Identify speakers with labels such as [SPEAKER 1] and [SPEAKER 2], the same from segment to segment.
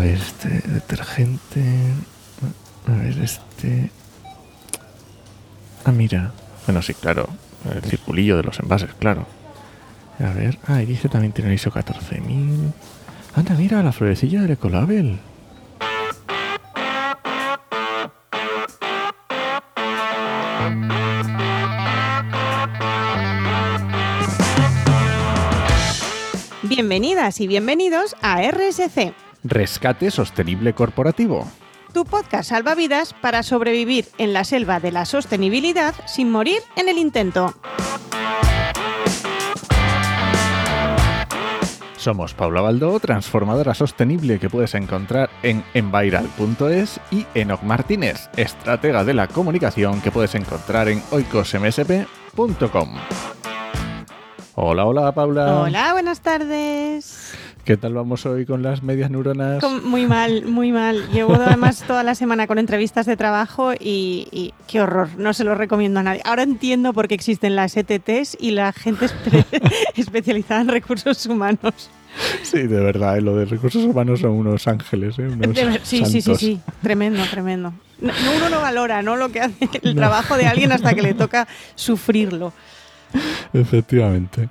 [SPEAKER 1] ver, este detergente. A ver, este. Ah, mira. Bueno, sí, claro. El circulillo de los envases, claro. A ver. Ah, y dice también tiene ISO 14000. Anda, mira, la florecilla del Ecolabel.
[SPEAKER 2] Bienvenidas y bienvenidos a RSC,
[SPEAKER 1] Rescate Sostenible Corporativo.
[SPEAKER 2] tu podcast salvavidas para sobrevivir en la selva de la sostenibilidad sin morir en el intento.
[SPEAKER 1] Somos Paula Baldó, transformadora sostenible que puedes encontrar en enviral.es y Enoc Martínez, estratega de la comunicación que puedes encontrar en oicosmsp.com. Hola, hola Paula.
[SPEAKER 2] Hola, buenas tardes.
[SPEAKER 1] ¿Qué tal vamos hoy con las medias neuronas?
[SPEAKER 2] Muy mal, muy mal. Llevo además toda la semana con entrevistas de trabajo y, y qué horror, no se lo recomiendo a nadie. Ahora entiendo por qué existen las ETTs y la gente espe- especializada en recursos humanos.
[SPEAKER 1] Sí, de verdad, eh, lo de recursos humanos son unos ángeles, ¿eh? unos
[SPEAKER 2] sí, sí, sí, sí, tremendo, tremendo. No, no, uno no valora ¿no? lo que hace el
[SPEAKER 1] No.
[SPEAKER 2] trabajo de alguien hasta que le toca sufrirlo.
[SPEAKER 1] Efectivamente.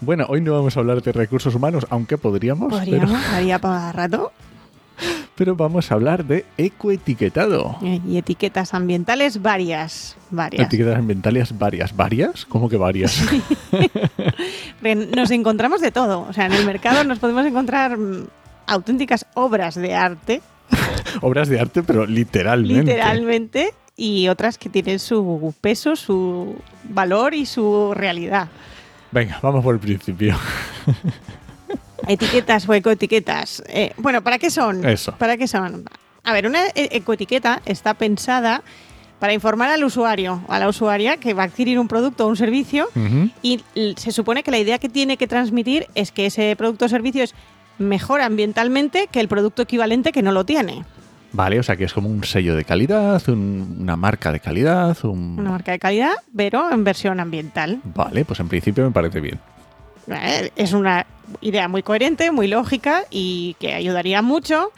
[SPEAKER 1] Bueno, hoy no vamos a hablar de recursos humanos, aunque podríamos,
[SPEAKER 2] Podríamos, haría para rato.
[SPEAKER 1] Pero, pero vamos a hablar de ecoetiquetado.
[SPEAKER 2] Y etiquetas ambientales varias, varias.
[SPEAKER 1] Etiquetas ambientales varias. ¿Varias? ¿Cómo que varias?
[SPEAKER 2] Nos encontramos de todo. O sea, en el mercado nos podemos encontrar mm, auténticas obras de arte,
[SPEAKER 1] Obras de arte, pero literalmente.
[SPEAKER 2] literalmente, y otras que tienen su peso, su valor y su realidad.
[SPEAKER 1] Venga, vamos por el principio.
[SPEAKER 2] Etiquetas o ecoetiquetas. Eh, bueno, ¿para qué son?
[SPEAKER 1] Eso.
[SPEAKER 2] ¿Para qué son? A ver, una e- ecoetiqueta está pensada para informar al usuario o a la usuaria que va a adquirir un producto o un servicio y se supone que la idea que tiene que transmitir es que ese producto o servicio es mejor ambientalmente que el producto equivalente que no lo tiene.
[SPEAKER 1] Vale, o sea que es como un sello de calidad, un- una marca de calidad, un...
[SPEAKER 2] Una marca de calidad, pero en versión ambiental.
[SPEAKER 1] Vale, pues en principio me parece bien.
[SPEAKER 2] Eh, Es una idea muy coherente, muy lógica y que ayudaría mucho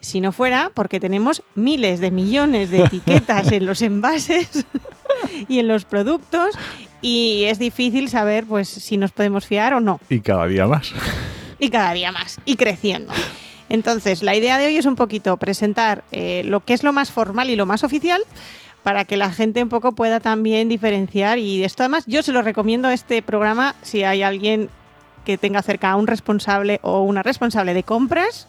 [SPEAKER 2] si no fuera porque tenemos miles de millones de etiquetas en los envases y en los productos y es difícil saber pues si nos podemos fiar o no.
[SPEAKER 1] Y cada día más.
[SPEAKER 2] y cada día más y creciendo. Entonces, la idea de hoy es un poquito presentar eh, lo que es lo más formal y lo más oficial para que la gente un poco pueda también diferenciar y esto además yo se lo recomiendo este programa si hay alguien que tenga cerca a un responsable o una responsable de compras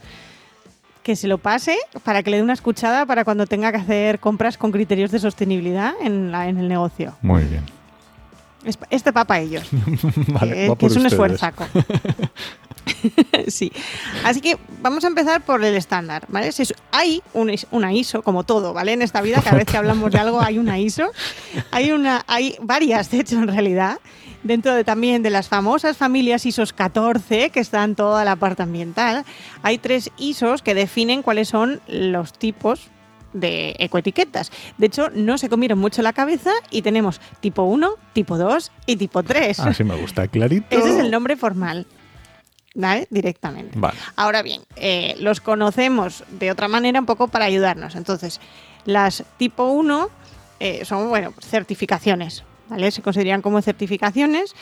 [SPEAKER 2] que se lo pase para que le dé una escuchada para cuando tenga que hacer compras con criterios de sostenibilidad en, la- en el negocio.
[SPEAKER 1] Muy bien.
[SPEAKER 2] Es, este va para ellos.
[SPEAKER 1] Vale,
[SPEAKER 2] que,
[SPEAKER 1] va
[SPEAKER 2] que
[SPEAKER 1] por
[SPEAKER 2] es un esfuerzaco. sí. Así que vamos a empezar por el estándar, ¿vale? Si hay un una ISO, como todo, ¿vale? En esta vida, cada vez que hablamos de algo hay una ISO. Hay, una, hay varias, de hecho, en realidad. Dentro de, también de las famosas familias ISOs 14, que están toda la parte ambiental, hay tres ISOs que definen cuáles son los tipos de ecoetiquetas. De hecho, no se comieron mucho la cabeza y tenemos tipo 1, tipo 2 y tipo 3.
[SPEAKER 1] Así me gusta, clarito.
[SPEAKER 2] Ese es el nombre formal. ¿Vale? Directamente.
[SPEAKER 1] Vale.
[SPEAKER 2] Ahora bien, eh, los conocemos de otra manera un poco para ayudarnos. Entonces, las tipo 1 eh, son, bueno, certificaciones, ¿vale? Se consideran como certificaciones.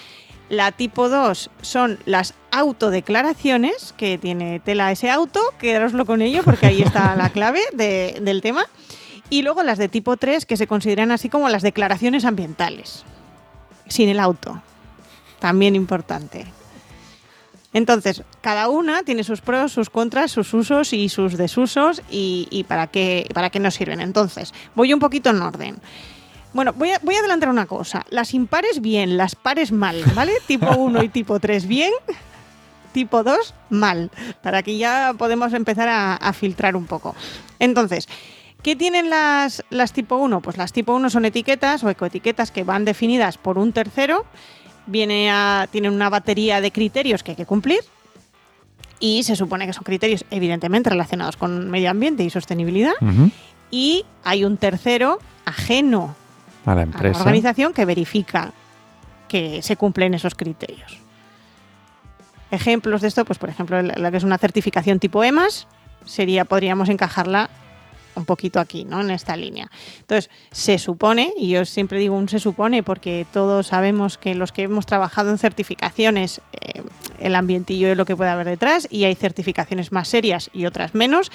[SPEAKER 2] La tipo 2 son las autodeclaraciones, que tiene tela ese auto, quedároslo con ello porque ahí está la clave de- del tema. Y luego las de tipo 3, que se consideran así como las declaraciones ambientales, sin el auto. También importante. Entonces, cada una tiene sus pros, sus contras, sus usos y sus desusos y, y para, qué, para qué nos sirven. Entonces, voy un poquito en orden. Bueno, voy a, voy a adelantar una cosa. Las impares bien, las pares mal, ¿vale? tipo 1 y tipo 3 bien, tipo 2 mal, para que ya podemos empezar a, a filtrar un poco. Entonces, ¿qué tienen las, las tipo 1? Pues las tipo 1 son etiquetas o ecoetiquetas que van definidas por un tercero viene a, tienen una batería de criterios que hay que cumplir y se supone que son criterios evidentemente relacionados con medio ambiente y sostenibilidad y hay un tercero ajeno
[SPEAKER 1] A la
[SPEAKER 2] a la
[SPEAKER 1] empresa.
[SPEAKER 2] organización que verifica que se cumplen esos criterios. Ejemplos de esto, pues por ejemplo, la la que es una certificación tipo EMAS, sería, podríamos encajarla un poquito aquí, ¿no? En esta línea. Entonces, se supone, y yo siempre digo un se supone porque todos sabemos que los que hemos trabajado en certificaciones, eh, el ambientillo es lo que puede haber detrás y hay certificaciones más serias y otras menos.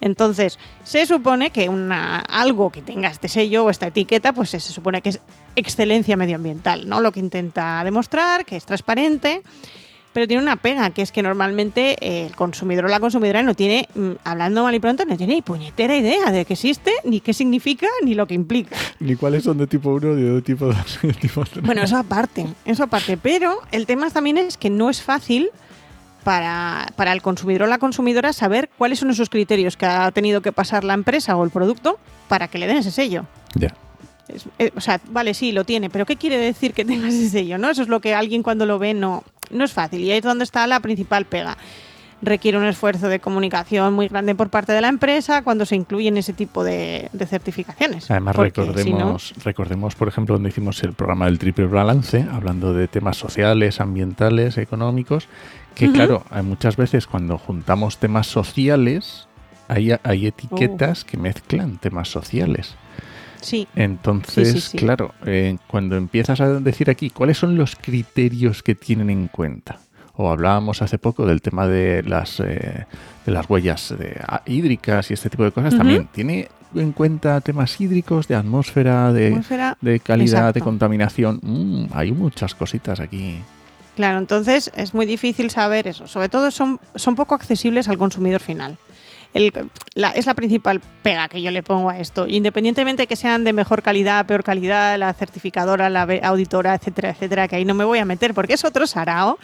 [SPEAKER 2] Entonces, se supone que una, algo que tenga este sello o esta etiqueta, pues se supone que es excelencia medioambiental, ¿no? Lo que intenta demostrar, que es transparente pero tiene una pega, que es que normalmente eh, el consumidor o la consumidora no tiene, mm, hablando mal y pronto, no tiene ni puñetera idea de qué existe, ni qué significa, ni lo que implica.
[SPEAKER 1] Ni cuáles son de tipo 1 ni de tipo 2.
[SPEAKER 2] bueno, eso aparte, eso aparte. Pero el tema también es que no es fácil para, para, el consumidor o la consumidora saber cuáles son esos criterios que ha tenido que pasar la empresa o el producto para que le den ese sello.
[SPEAKER 1] Ya.
[SPEAKER 2] Eh, o sea, vale, sí, lo tiene, pero ¿qué quiere decir que tenga ese sello? ¿no? Eso es lo que alguien cuando lo ve no, no es fácil y ahí es donde está la principal pega. Requiere un esfuerzo de comunicación muy grande por parte de la empresa cuando se incluyen ese tipo de, certificaciones.
[SPEAKER 1] Además, recordemos, recordemos, por ejemplo, donde hicimos el programa del triple balance, hablando de temas sociales, ambientales, económicos, que claro, hay muchas veces cuando juntamos temas sociales, hay, hay etiquetas oh. que mezclan temas sociales.
[SPEAKER 2] Sí.
[SPEAKER 1] Entonces, claro, eh, cuando empiezas a decir aquí cuáles son los criterios que tienen en cuenta, o hablábamos hace poco del tema de las, eh, de las huellas de, ah, hídricas y este tipo de cosas, también tiene en cuenta temas hídricos, de atmósfera, de, de calidad, de contaminación. Mm, hay muchas cositas aquí.
[SPEAKER 2] Claro, entonces es muy difícil saber eso. Sobre todo son, son poco accesibles al consumidor final es la principal pega que yo le pongo a esto. Independientemente de que sean de mejor calidad, peor calidad, la certificadora, la auditora, etcétera, etcétera, que ahí no me voy a meter porque es otro sarao.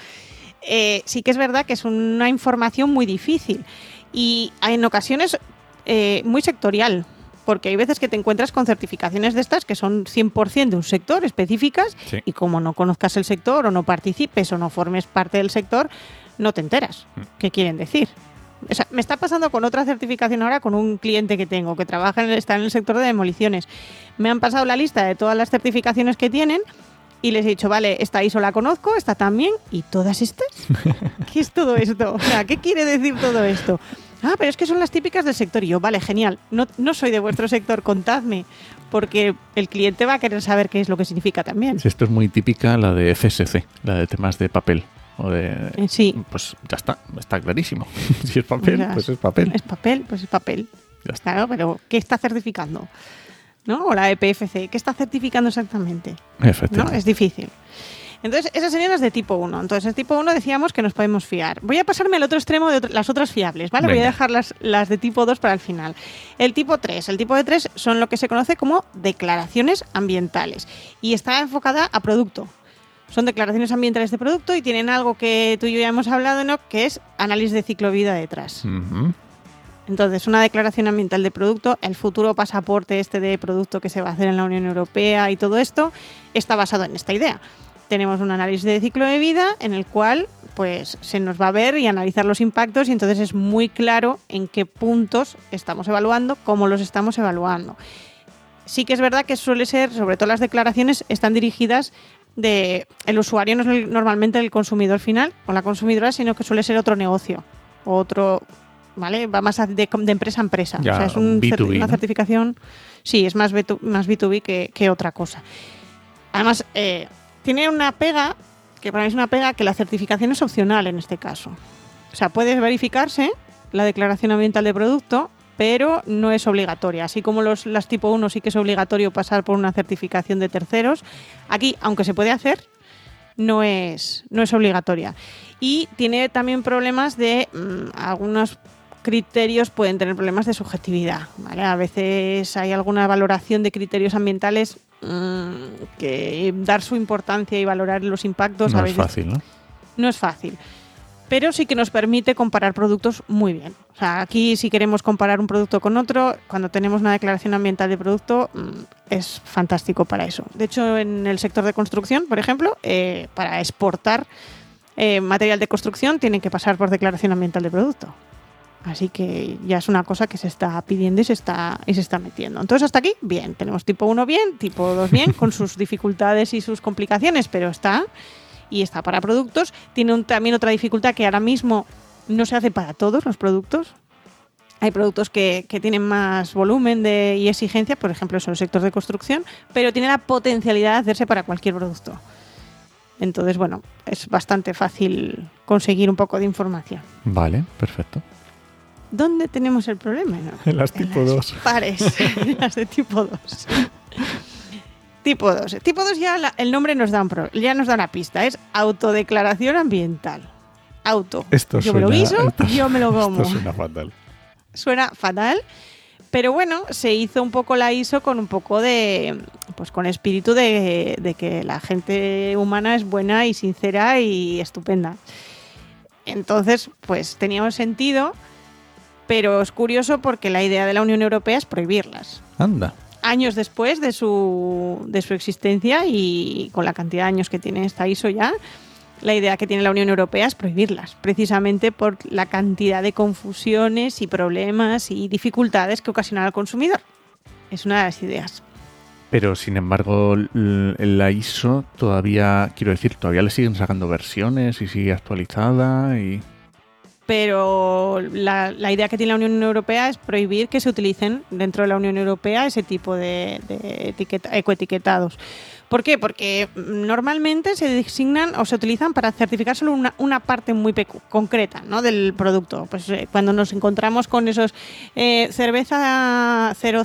[SPEAKER 2] Eh, sí que es verdad que es una información muy difícil y en ocasiones eh, muy sectorial, porque hay veces que te encuentras con certificaciones de estas que son 100% de un sector específicas y como no conozcas el sector o no participes o no formes parte del sector, no te enteras mm. qué quieren decir me está pasando con otra certificación ahora con un cliente que tengo que trabaja en el, está en el sector de demoliciones. Me han pasado la lista de todas las certificaciones que tienen y les he dicho, vale, esta ISO la conozco, esta también, y todas estas. ¿Qué es todo esto? O sea, ¿qué quiere decir todo esto? Ah, pero es que son las típicas del sector. Y yo, vale, genial. No, no soy de vuestro sector, contadme. Porque el cliente va a querer saber qué es lo que significa también.
[SPEAKER 1] Esto es muy típica la de FSC, la de temas de papel. Eh,
[SPEAKER 2] sí.
[SPEAKER 1] Pues ya está, está clarísimo. si es papel, pues es papel.
[SPEAKER 2] Es papel, pues es papel. Claro, pero ¿qué está certificando? ¿No? O la EPFC, ¿qué está certificando exactamente?
[SPEAKER 1] Efectivamente.
[SPEAKER 2] ¿No? Es difícil. Entonces, esas serían las de tipo 1. Entonces, el tipo 1 decíamos que nos podemos fiar. Voy a pasarme al otro extremo de las otras fiables, ¿vale? Voy a dejar las, las de tipo 2 para el final. El tipo 3. El tipo de 3 son lo que se conoce como declaraciones ambientales y está enfocada a producto, son declaraciones ambientales de producto y tienen algo que tú y yo ya hemos hablado, ¿no? Que es análisis de ciclo vida detrás. Entonces, una declaración ambiental de producto, el futuro pasaporte este de producto que se va a hacer en la Unión Europea y todo esto, está basado en esta idea. Tenemos un análisis de ciclo de vida en el cual pues se nos va a ver y analizar los impactos y entonces es muy claro en qué puntos estamos evaluando, cómo los estamos evaluando. Sí que es verdad que suele ser, sobre todo las declaraciones, están dirigidas de el usuario no es normalmente el consumidor final o la consumidora, sino que suele ser otro negocio, otro, ¿vale? Va más de, empresa a empresa. o sea, es un una certificación, sí, es más, B2, más B2B que, otra cosa. Además, eh, tiene una pega, que para mí es una pega, que la certificación es opcional en este caso. O sea, puede verificarse la declaración ambiental de producto pero no es obligatoria. Así como los, las tipo 1 sí que es obligatorio pasar por una certificación de terceros, aquí, aunque se puede hacer, no es, no es obligatoria. Y tiene también problemas de mm, algunos criterios pueden tener problemas de subjetividad. A veces hay alguna valoración de criterios ambientales mm, que dar su importancia y valorar los impactos
[SPEAKER 1] no
[SPEAKER 2] a veces
[SPEAKER 1] es fácil, ¿no?
[SPEAKER 2] No es fácil pero sí que nos permite comparar productos muy bien. O sea, aquí si queremos comparar un producto con otro, cuando tenemos una declaración ambiental de producto, mm, es fantástico para eso. De hecho, en el sector de construcción, por ejemplo, eh, para exportar eh, material de construcción tienen que pasar por declaración ambiental de producto. Así que ya es una cosa que se está pidiendo y se está, y se está metiendo. Entonces, hasta aquí, bien. Tenemos tipo 1 bien, tipo 2 bien, con sus dificultades y sus complicaciones, pero está y está para productos. Tiene también otra dificultad que ahora mismo no se hace para todos los productos. Hay productos que, que tienen más volumen de, y exigencia, por ejemplo, son los sectores de construcción, pero tiene la potencialidad de hacerse para cualquier producto. Entonces, bueno, es bastante fácil conseguir un poco de información.
[SPEAKER 1] Vale, perfecto.
[SPEAKER 2] ¿Dónde tenemos el problema? No,
[SPEAKER 1] En las tipo 2.
[SPEAKER 2] Pares, en las de tipo 2. tipo 2. Tipo 2 ya la- el nombre nos da, un pro- ya nos da una pista. Es autodeclaración ambiental. Auto.
[SPEAKER 1] Esto
[SPEAKER 2] yo me lo
[SPEAKER 1] suena-
[SPEAKER 2] guiso,
[SPEAKER 1] esto-
[SPEAKER 2] yo me lo como.
[SPEAKER 1] Esto suena fatal.
[SPEAKER 2] Suena fatal. Pero bueno, se hizo un poco la ISO con un poco de, pues con espíritu de, de que la gente humana es buena y sincera y estupenda. Entonces, pues tenía un sentido, pero es curioso porque la idea de la Unión Europea es prohibirlas.
[SPEAKER 1] Anda.
[SPEAKER 2] Años después de su, de su existencia y con la cantidad de años que tiene esta ISO ya, la idea que tiene la Unión Europea es prohibirlas, precisamente por la cantidad de confusiones y problemas y dificultades que ocasiona al consumidor. Es una de las ideas.
[SPEAKER 1] Pero sin embargo, la ISO todavía, quiero decir, todavía le siguen sacando versiones y sigue actualizada y...
[SPEAKER 2] Pero la, idea que tiene la Unión Europea es prohibir que se utilicen dentro de la Unión Europea ese tipo de, de etiqueta- ecoetiquetados. ¿Por qué? Porque normalmente se designan o se utilizan para certificar solo una, parte muy concreta ¿no? del producto. Pues eh, cuando nos encontramos con esos eh, cerveza 000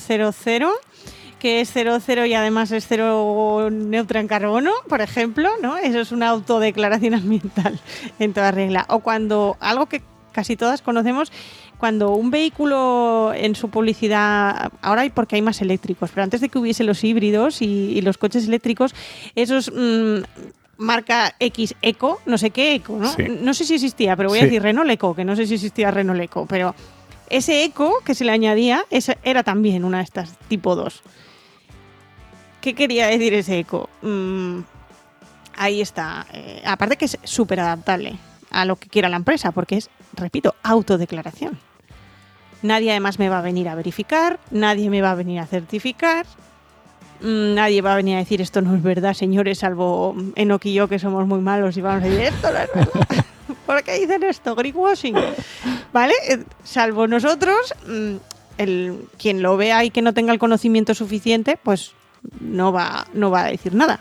[SPEAKER 2] que es 00 y además es cero neutra en carbono, por ejemplo, ¿no? Eso es una autodeclaración ambiental en toda regla. O cuando algo que casi todas conocemos, cuando un vehículo en su publicidad, ahora hay porque hay más eléctricos, pero antes de que hubiese los híbridos y, y los coches eléctricos, esos mm, marca X Eco, no sé qué Eco, ¿no?
[SPEAKER 1] Sí.
[SPEAKER 2] No sé si existía, pero voy a decir Renault Eco, que no sé si existía Renault Eco, pero ese Eco que se le añadía era también una de estas tipo 2. ¿Qué quería decir ese eco? Mm, ahí está. Eh, aparte que es súper adaptable a lo que quiera la empresa, porque es, repito, autodeclaración. Nadie además me va a venir a verificar, nadie me va a venir a certificar, mm, nadie va a venir a decir esto no es verdad, señores, salvo Enoch y yo que somos muy malos y vamos a decir esto no es verdad. ¿Por qué dicen esto? Greenwashing. ¿Vale? Eh, Salvo nosotros, mm, el, quien lo vea y que no tenga el conocimiento suficiente, pues no va, no va a decir nada.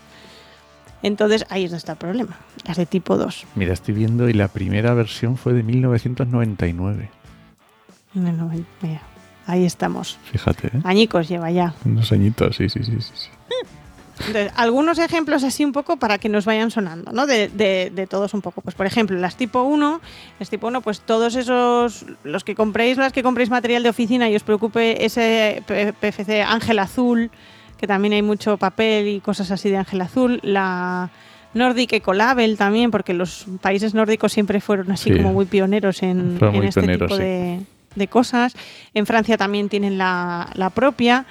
[SPEAKER 2] Entonces ahí es donde está el problema. Las de tipo 2.
[SPEAKER 1] Mira, estoy viendo y la primera versión fue de 1999.
[SPEAKER 2] En el 90, mira, ahí estamos.
[SPEAKER 1] Fíjate, ¿eh?
[SPEAKER 2] Añicos lleva ya.
[SPEAKER 1] Unos añitos, sí, sí, sí, sí. sí.
[SPEAKER 2] Entonces, algunos ejemplos así un poco para que nos vayan sonando, ¿no? De, de- de todos un poco. Pues por ejemplo, las tipo 1, las tipo 1, pues todos esos, los que compréis, las que compréis material de oficina y os preocupe ese PFC Ángel Azul, que también hay mucho papel y cosas así de Ángel Azul, la Nordic Ecolabel también, porque los países nórdicos siempre fueron así
[SPEAKER 1] Sí.
[SPEAKER 2] como muy pioneros en, en
[SPEAKER 1] muy
[SPEAKER 2] este
[SPEAKER 1] pioneros,
[SPEAKER 2] tipo
[SPEAKER 1] sí.
[SPEAKER 2] de, de cosas. En Francia también tienen la, la propia.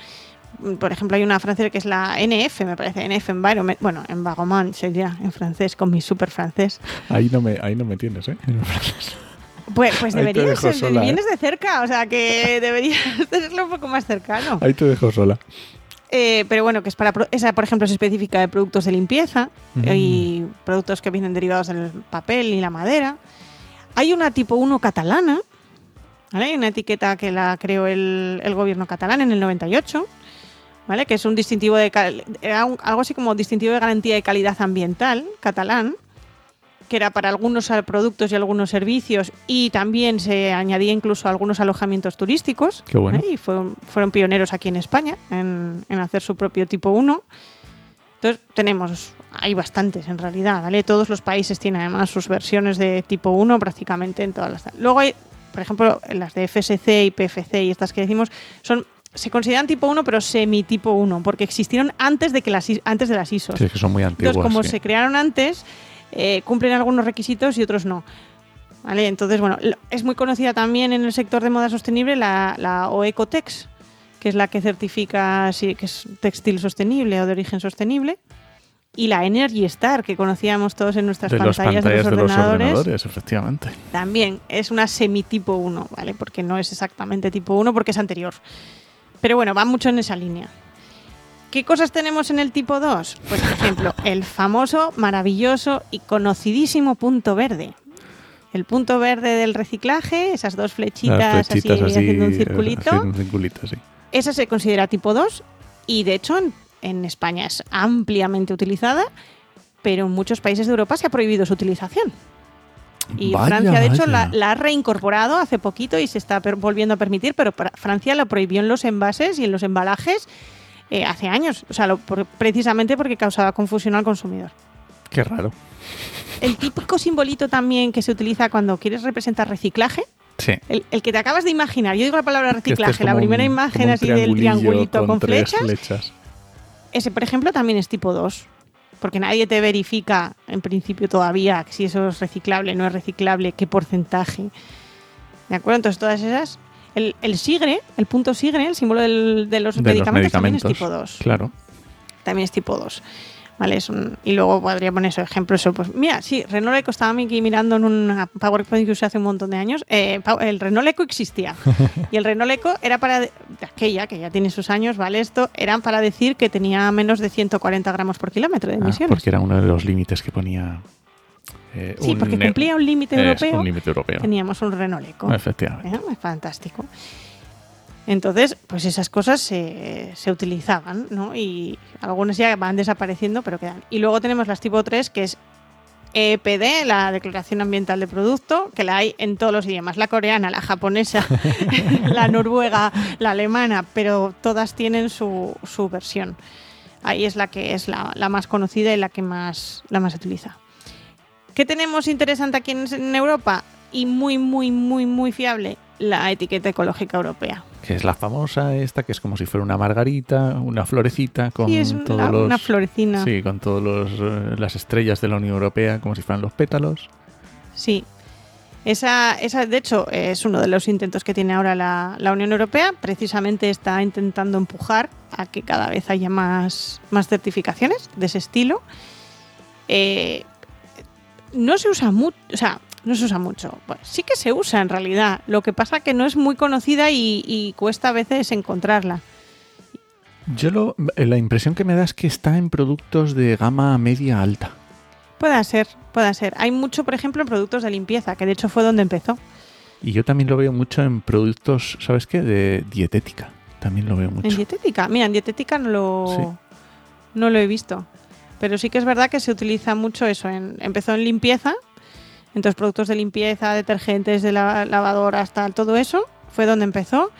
[SPEAKER 2] Por ejemplo, hay una francesa que es la NF, me parece, NF Environment. Bueno, Environment sería en francés, con mi super francés.
[SPEAKER 1] Ahí no me, ahí no me tienes, ¿eh?
[SPEAKER 2] Pues, pues deberías ser,
[SPEAKER 1] sola, ¿eh?
[SPEAKER 2] vienes de cerca, o sea que deberías tenerlo un poco más cercano.
[SPEAKER 1] Ahí te dejo sola.
[SPEAKER 2] Eh, pero bueno, que es para esa, por ejemplo, es específica de productos de limpieza
[SPEAKER 1] Mm.
[SPEAKER 2] y productos que vienen derivados del papel y la madera. Hay una tipo 1 catalana, ¿vale? Una etiqueta que la creó el, el gobierno catalán en el 98, ¿vale? Que es un distintivo de era un- algo así como distintivo de garantía de calidad ambiental catalán, que era para algunos al- productos y algunos servicios y también se añadía incluso algunos alojamientos turísticos.
[SPEAKER 1] Qué bueno.
[SPEAKER 2] ¿eh? Y fueron, fueron pioneros aquí en España en, en hacer su propio tipo 1. Entonces tenemos, hay bastantes en realidad, ¿vale? Todos los países tienen además sus versiones de tipo 1 prácticamente en todas las... Luego hay, por ejemplo, las de FSC y PFC y estas que decimos, son se consideran tipo 1 pero semi tipo 1 porque existieron antes de que las antes de las ISOs.
[SPEAKER 1] Sí, es que son muy antiguas.
[SPEAKER 2] Entonces, como
[SPEAKER 1] sí.
[SPEAKER 2] se crearon antes, eh, cumplen algunos requisitos y otros no. ¿Vale? Entonces, bueno, es muy conocida también en el sector de moda sostenible la, la OECOTEX, que es la que certifica si que es textil sostenible o de origen sostenible. Y la Energy Star, que conocíamos todos en nuestras
[SPEAKER 1] de las
[SPEAKER 2] pantallas,
[SPEAKER 1] pantallas
[SPEAKER 2] de los ordenadores,
[SPEAKER 1] efectivamente.
[SPEAKER 2] también es una semi-tipo 1, ¿vale? Porque no es exactamente tipo 1 porque es anterior. Pero bueno, va mucho en esa línea. ¿Qué cosas tenemos en el tipo 2? Pues, por ejemplo, el famoso, maravilloso y conocidísimo punto verde. el punto verde del reciclaje, esas dos flechitas, así,
[SPEAKER 1] así,
[SPEAKER 2] haciendo un
[SPEAKER 1] eh,
[SPEAKER 2] circulito,
[SPEAKER 1] haciendo un circulito, sí.
[SPEAKER 2] esa se considera tipo 2 y de hecho en, en España es ampliamente utilizada, pero en muchos países de Europa se ha prohibido su utilización. Y
[SPEAKER 1] Vaya,
[SPEAKER 2] Francia, de hecho, la, la ha reincorporado hace poquito y se está volviendo a permitir, pero Francia lo prohibió en los envases y en los embalajes eh, hace años, o sea, lo- por- precisamente porque causaba confusión al consumidor.
[SPEAKER 1] Qué raro.
[SPEAKER 2] El típico simbolito también que se utiliza cuando quieres representar reciclaje,
[SPEAKER 1] Sí.
[SPEAKER 2] el, el que te acabas de imaginar, yo digo la palabra
[SPEAKER 1] este es
[SPEAKER 2] reciclaje, la primera
[SPEAKER 1] un-
[SPEAKER 2] imagen así del triangulito con, flechas,
[SPEAKER 1] flechas.
[SPEAKER 2] ese, por ejemplo, también es tipo 2. Porque nadie te verifica, en principio todavía, si eso es reciclable, no es reciclable, qué porcentaje. ¿De acuerdo? Entonces, todas esas. El, el sigre, el punto sigre, el símbolo del- de los
[SPEAKER 1] De los
[SPEAKER 2] medicamentos, también es tipo 2.
[SPEAKER 1] Claro.
[SPEAKER 2] También es tipo 2. ¿Vale? Es un- y luego podría poner eso, ejemplo. Eso, pues, mira, sí, Renault Eco estaba aquí mirando en una PowerPoint que usé hace un montón de años. eh, el Renault Eco existía. y el Renault Eco era para. de aquella, que ya tiene sus años, ¿vale? Esto, eran para decir que tenía menos de 140 gramos por kilómetro de
[SPEAKER 1] Ah,
[SPEAKER 2] emisiones.
[SPEAKER 1] porque era uno de los límites que ponía. Eh,
[SPEAKER 2] Sí, porque cumplía un límite europeo. Teníamos un Renault Eco.
[SPEAKER 1] Efectivamente.
[SPEAKER 2] ¿Eh? Es fantástico. Entonces, pues esas cosas se, se utilizaban, ¿no? Y algunas ya van desapareciendo, pero quedan. Y luego tenemos las tipo 3, que es EPD, la Declaración Ambiental de Producto, que la hay en todos los idiomas, la coreana, la japonesa, la noruega, la alemana, pero todas tienen su, su versión. Ahí es la que es la, la más conocida y la que más, la más se utiliza. ¿Qué tenemos interesante aquí en, en Europa? Y muy, muy, muy, muy fiable, la etiqueta ecológica europea.
[SPEAKER 1] Que es la famosa esta, que es como si fuera una margarita, una florecita con
[SPEAKER 2] Sí, es
[SPEAKER 1] todos
[SPEAKER 2] una,
[SPEAKER 1] los.
[SPEAKER 2] una florecina.
[SPEAKER 1] Sí, con todas las estrellas de la Unión Europea, como si fueran los pétalos.
[SPEAKER 2] Sí. Esa, esa, de hecho, es uno de los intentos que tiene ahora la, la Unión Europea. Precisamente está intentando empujar a que cada vez haya más, más certificaciones de ese estilo. Eh, no se usa mucho, o sea, no se usa mucho. Bueno, sí que se usa en realidad. Lo que pasa que no es muy conocida y, y cuesta a veces encontrarla.
[SPEAKER 1] Yo lo, la impresión que me da es que está en productos de gama media alta.
[SPEAKER 2] Puede ser, puede ser. Hay mucho, por ejemplo, en productos de limpieza, que de hecho fue donde empezó.
[SPEAKER 1] Y yo también lo veo mucho en productos, ¿sabes qué? De dietética. También lo veo mucho.
[SPEAKER 2] En dietética. Mira, en dietética no lo,
[SPEAKER 1] Sí.
[SPEAKER 2] no lo he visto. Pero sí que es verdad que se utiliza mucho eso. Empezó en limpieza, entonces productos de limpieza, detergentes, de la, lavadoras, tal, todo eso fue donde empezó.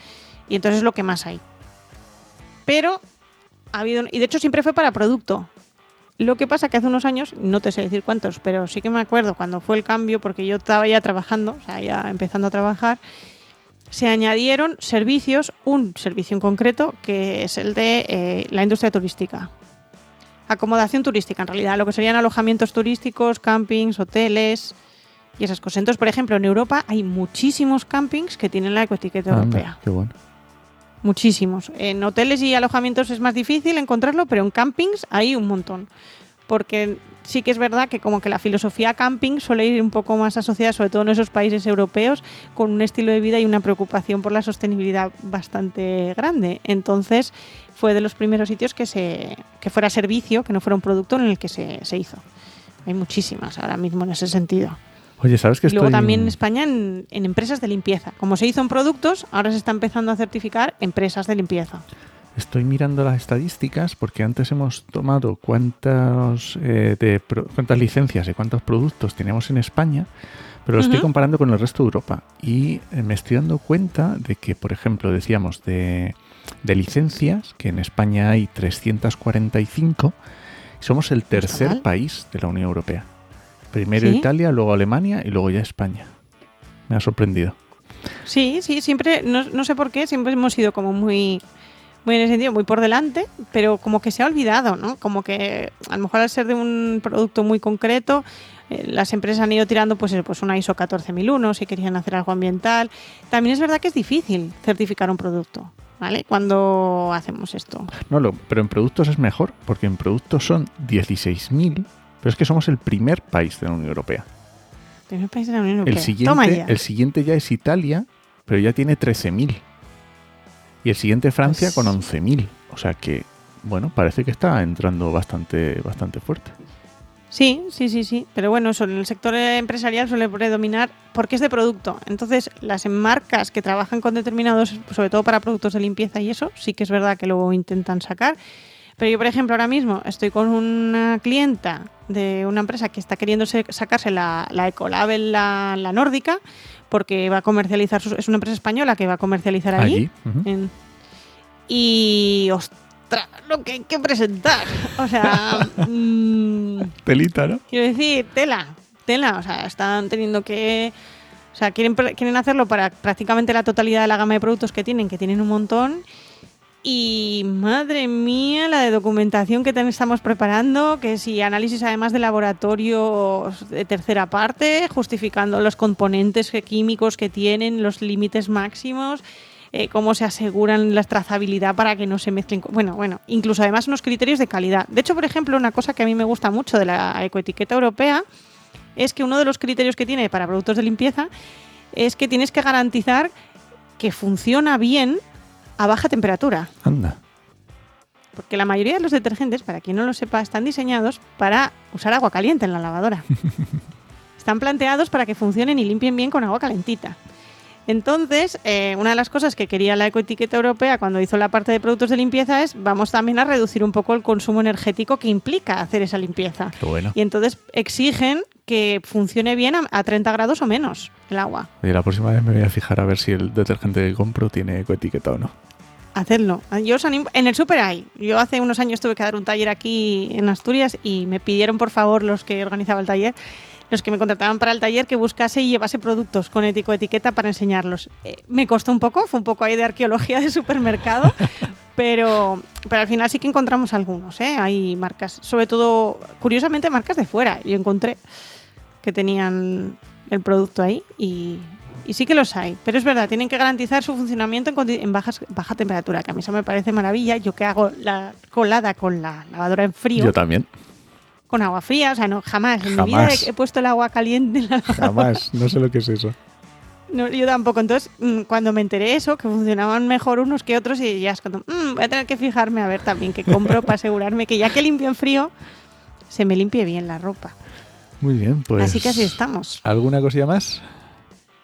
[SPEAKER 2] Y entonces es lo que más hay. Pero ha habido. Y de hecho siempre fue para producto. Lo que pasa que hace unos años, no te sé decir cuántos, pero sí que me acuerdo cuando fue el cambio, porque yo estaba ya trabajando, o sea, ya empezando a trabajar, se añadieron servicios, un servicio en concreto, que es el de eh, la industria turística. Acomodación turística, en realidad, lo que serían alojamientos turísticos, campings, hoteles y esas cosas. Entonces, por ejemplo, en Europa hay muchísimos campings que tienen la ecoetiqueta europea.
[SPEAKER 1] qué bueno.
[SPEAKER 2] Muchísimos. En hoteles y alojamientos es más difícil encontrarlo, pero en campings hay un montón. Porque sí que es verdad que como que la filosofía camping suele ir un poco más asociada, sobre todo en esos países europeos, con un estilo de vida y una preocupación por la sostenibilidad bastante grande. Entonces fue de los primeros sitios que, se, que fuera servicio, que no fuera un producto en el que se, se hizo. Hay muchísimas ahora mismo en ese sentido.
[SPEAKER 1] Oye, ¿sabes que
[SPEAKER 2] Y luego
[SPEAKER 1] estoy-
[SPEAKER 2] también en España en, en empresas de limpieza. Como se hizo en productos, ahora se está empezando a certificar empresas de limpieza.
[SPEAKER 1] Estoy mirando las estadísticas porque antes hemos tomado cuántas, eh, de cuántas licencias y cuántos productos tenemos en España, pero lo estoy comparando con el resto de Europa. Y eh, me estoy dando cuenta de que, por ejemplo, decíamos de, de licencias, que en España hay 345, y somos el tercer país de la Unión Europea. Primero
[SPEAKER 2] ¿Sí?
[SPEAKER 1] Italia, luego Alemania y luego ya España. Me ha sorprendido.
[SPEAKER 2] Sí, sí, siempre, no, no sé por qué, siempre hemos sido como muy, muy en ese sentido, muy por delante, pero como que se ha olvidado, ¿no? Como que a lo mejor al ser de un producto muy concreto, eh, las empresas han ido tirando pues, pues una ISO 14001 si querían hacer algo ambiental. También es verdad que es difícil certificar un producto, ¿vale? Cuando hacemos esto.
[SPEAKER 1] No, lo, pero en productos es mejor, porque en productos son 16.000, pero es que somos el primer país de la Unión Europea.
[SPEAKER 2] Primer país de la Unión
[SPEAKER 1] El
[SPEAKER 2] Europea. Toma
[SPEAKER 1] siguiente,
[SPEAKER 2] ya.
[SPEAKER 1] el siguiente ya es Italia, pero ya tiene 13.000. Y el siguiente Francia
[SPEAKER 2] Pues-
[SPEAKER 1] con 11.000. O sea que, bueno, parece que está entrando bastante, bastante fuerte.
[SPEAKER 2] Sí, sí, sí, sí. Pero bueno, eso, en el sector empresarial suele predominar porque es de producto. Entonces, las marcas que trabajan con determinados, sobre todo para productos de limpieza y eso, sí que es verdad que lo intentan sacar. Pero yo, por ejemplo, ahora mismo estoy con una clienta de una empresa que está queriendo se- sacarse la, la Ecolabel, la, la nórdica, porque va a comercializar, sus- es una empresa española que va a comercializar allí.
[SPEAKER 1] Allí. ujú.
[SPEAKER 2] En- y, ostras, lo que hay que presentar. O sea, mm,
[SPEAKER 1] Telita, ¿no?
[SPEAKER 2] quiero decir, tela, tela. O sea, están teniendo que... O sea, quieren, quieren hacerlo para prácticamente la totalidad de la gama de productos que tienen, que tienen un montón. Y madre mía, la de documentación que estamos preparando, que si análisis además de laboratorios de tercera parte, justificando los componentes químicos que tienen, los límites máximos, eh, cómo se aseguran la trazabilidad para que no se mezclen. Bueno, bueno, incluso además unos criterios de calidad. De hecho, por ejemplo, una cosa que a mí me gusta mucho de la ecoetiqueta europea es que uno de los criterios que tiene para productos de limpieza es que tienes que garantizar que funciona bien a baja temperatura.
[SPEAKER 1] Anda.
[SPEAKER 2] Porque la mayoría de los detergentes, para quien no lo sepa, están diseñados para usar agua caliente en la lavadora. están planteados para que funcionen y limpien bien con agua calentita. Entonces, eh, una de las cosas que quería la ecoetiqueta europea cuando hizo la parte de productos de limpieza es vamos también a reducir un poco el consumo energético que implica hacer esa limpieza.
[SPEAKER 1] Qué bueno.
[SPEAKER 2] Y entonces exigen que funcione bien a, a 30 grados o menos el agua.
[SPEAKER 1] Oye, la próxima vez me voy a fijar a ver si el detergente que compro tiene ecoetiqueta o no.
[SPEAKER 2] Hacerlo. Yo os animo- en el super hay. Yo hace unos años tuve que dar un taller aquí en Asturias y me pidieron por favor los que organizaba el taller, los que me contrataban para el taller, que buscase y llevase productos con etiqueta para enseñarlos. Eh, me costó un poco, fue un poco ahí de arqueología de supermercado, pero, pero al final sí que encontramos algunos. ¿eh? Hay marcas, sobre todo, curiosamente, marcas de fuera. Yo encontré que tenían el producto ahí y, y sí que los hay. Pero es verdad, tienen que garantizar su funcionamiento en, en bajas, baja temperatura, que a mí eso me parece maravilla. Yo que hago la colada con la lavadora en frío,
[SPEAKER 1] Yo también.
[SPEAKER 2] Con agua fría, o sea, no, jamás. En mi vida he, he puesto el agua caliente en la lavadora.
[SPEAKER 1] Jamás. No sé lo que es eso.
[SPEAKER 2] No, yo tampoco. Entonces, mm, cuando me enteré eso, que funcionaban mejor unos que otros, y ya es cuando, mm, voy a tener que fijarme a ver también qué compro para asegurarme que ya que limpio en frío, se me limpie bien la ropa.
[SPEAKER 1] Muy bien, pues.
[SPEAKER 2] Así que así estamos.
[SPEAKER 1] ¿Alguna cosilla más?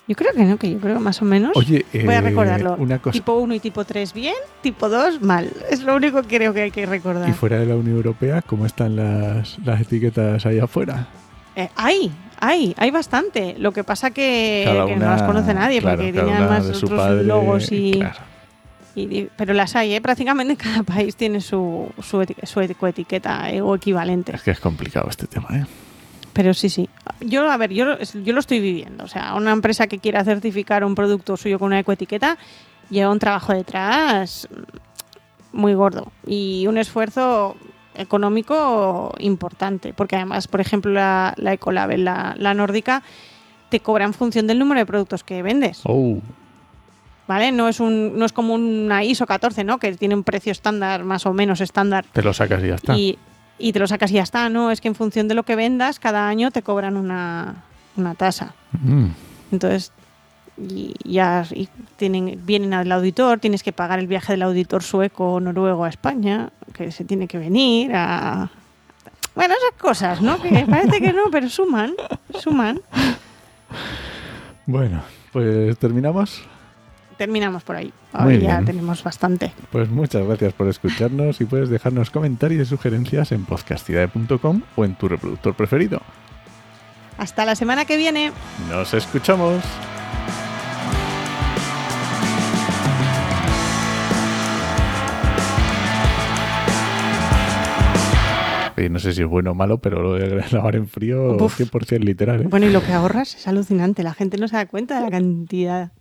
[SPEAKER 2] Yo creo que no, que yo creo más o menos.
[SPEAKER 1] Oye,
[SPEAKER 2] Voy a
[SPEAKER 1] eh,
[SPEAKER 2] recordarlo.
[SPEAKER 1] Una cosa.
[SPEAKER 2] Tipo 1 y tipo 3 bien, tipo 2 mal. Es lo único que creo que hay que recordar.
[SPEAKER 1] Y fuera de la Unión Europea, ¿cómo están las, las etiquetas ahí afuera?
[SPEAKER 2] Eh, hay, hay, hay bastante. Lo que pasa que, no las conoce nadie
[SPEAKER 1] claro,
[SPEAKER 2] porque
[SPEAKER 1] una
[SPEAKER 2] más otros
[SPEAKER 1] padre,
[SPEAKER 2] logos y,
[SPEAKER 1] claro.
[SPEAKER 2] y di- Pero las hay, ¿eh? Prácticamente cada país tiene su, su, eti- su etiqueta eh, o equivalente.
[SPEAKER 1] Es que es complicado este tema, ¿eh?
[SPEAKER 2] Pero sí, sí. Yo, a ver, yo, yo lo estoy viviendo. O sea, una empresa que quiera certificar un producto suyo con una ecoetiqueta lleva un trabajo detrás muy gordo y un esfuerzo económico importante. Porque además, por ejemplo, la, la Ecolabel, la, la nórdica, te cobra en función del número de productos que vendes.
[SPEAKER 1] Oh,
[SPEAKER 2] ¿Vale? No es, un, no es como una ISO 14, ¿no? Que tiene un precio estándar, más o menos estándar.
[SPEAKER 1] te lo sacas y ya está.
[SPEAKER 2] Y, y te lo sacas y ya está, ¿no? Es que en función de lo que vendas, cada año te cobran una, una tasa.
[SPEAKER 1] Mm,
[SPEAKER 2] Entonces, y ya y tienen, vienen al auditor, tienes que pagar el viaje del auditor sueco o noruego a España, que se tiene que venir a... Bueno, esas cosas, ¿no? Que parece que no, pero suman, suman.
[SPEAKER 1] Bueno, pues terminamos.
[SPEAKER 2] Terminamos por ahí. Hoy ya tenemos bastante.
[SPEAKER 1] Pues muchas gracias por escucharnos y puedes dejarnos comentarios y sugerencias en podcastidad.com o en tu reproductor preferido.
[SPEAKER 2] Hasta la semana que viene.
[SPEAKER 1] Nos escuchamos. No sé si es bueno o malo, pero lo de lavar en frío
[SPEAKER 2] Uf.
[SPEAKER 1] 100% literal. ¿eh?
[SPEAKER 2] Bueno, y lo que ahorras es alucinante. La gente no se da cuenta de la cantidad.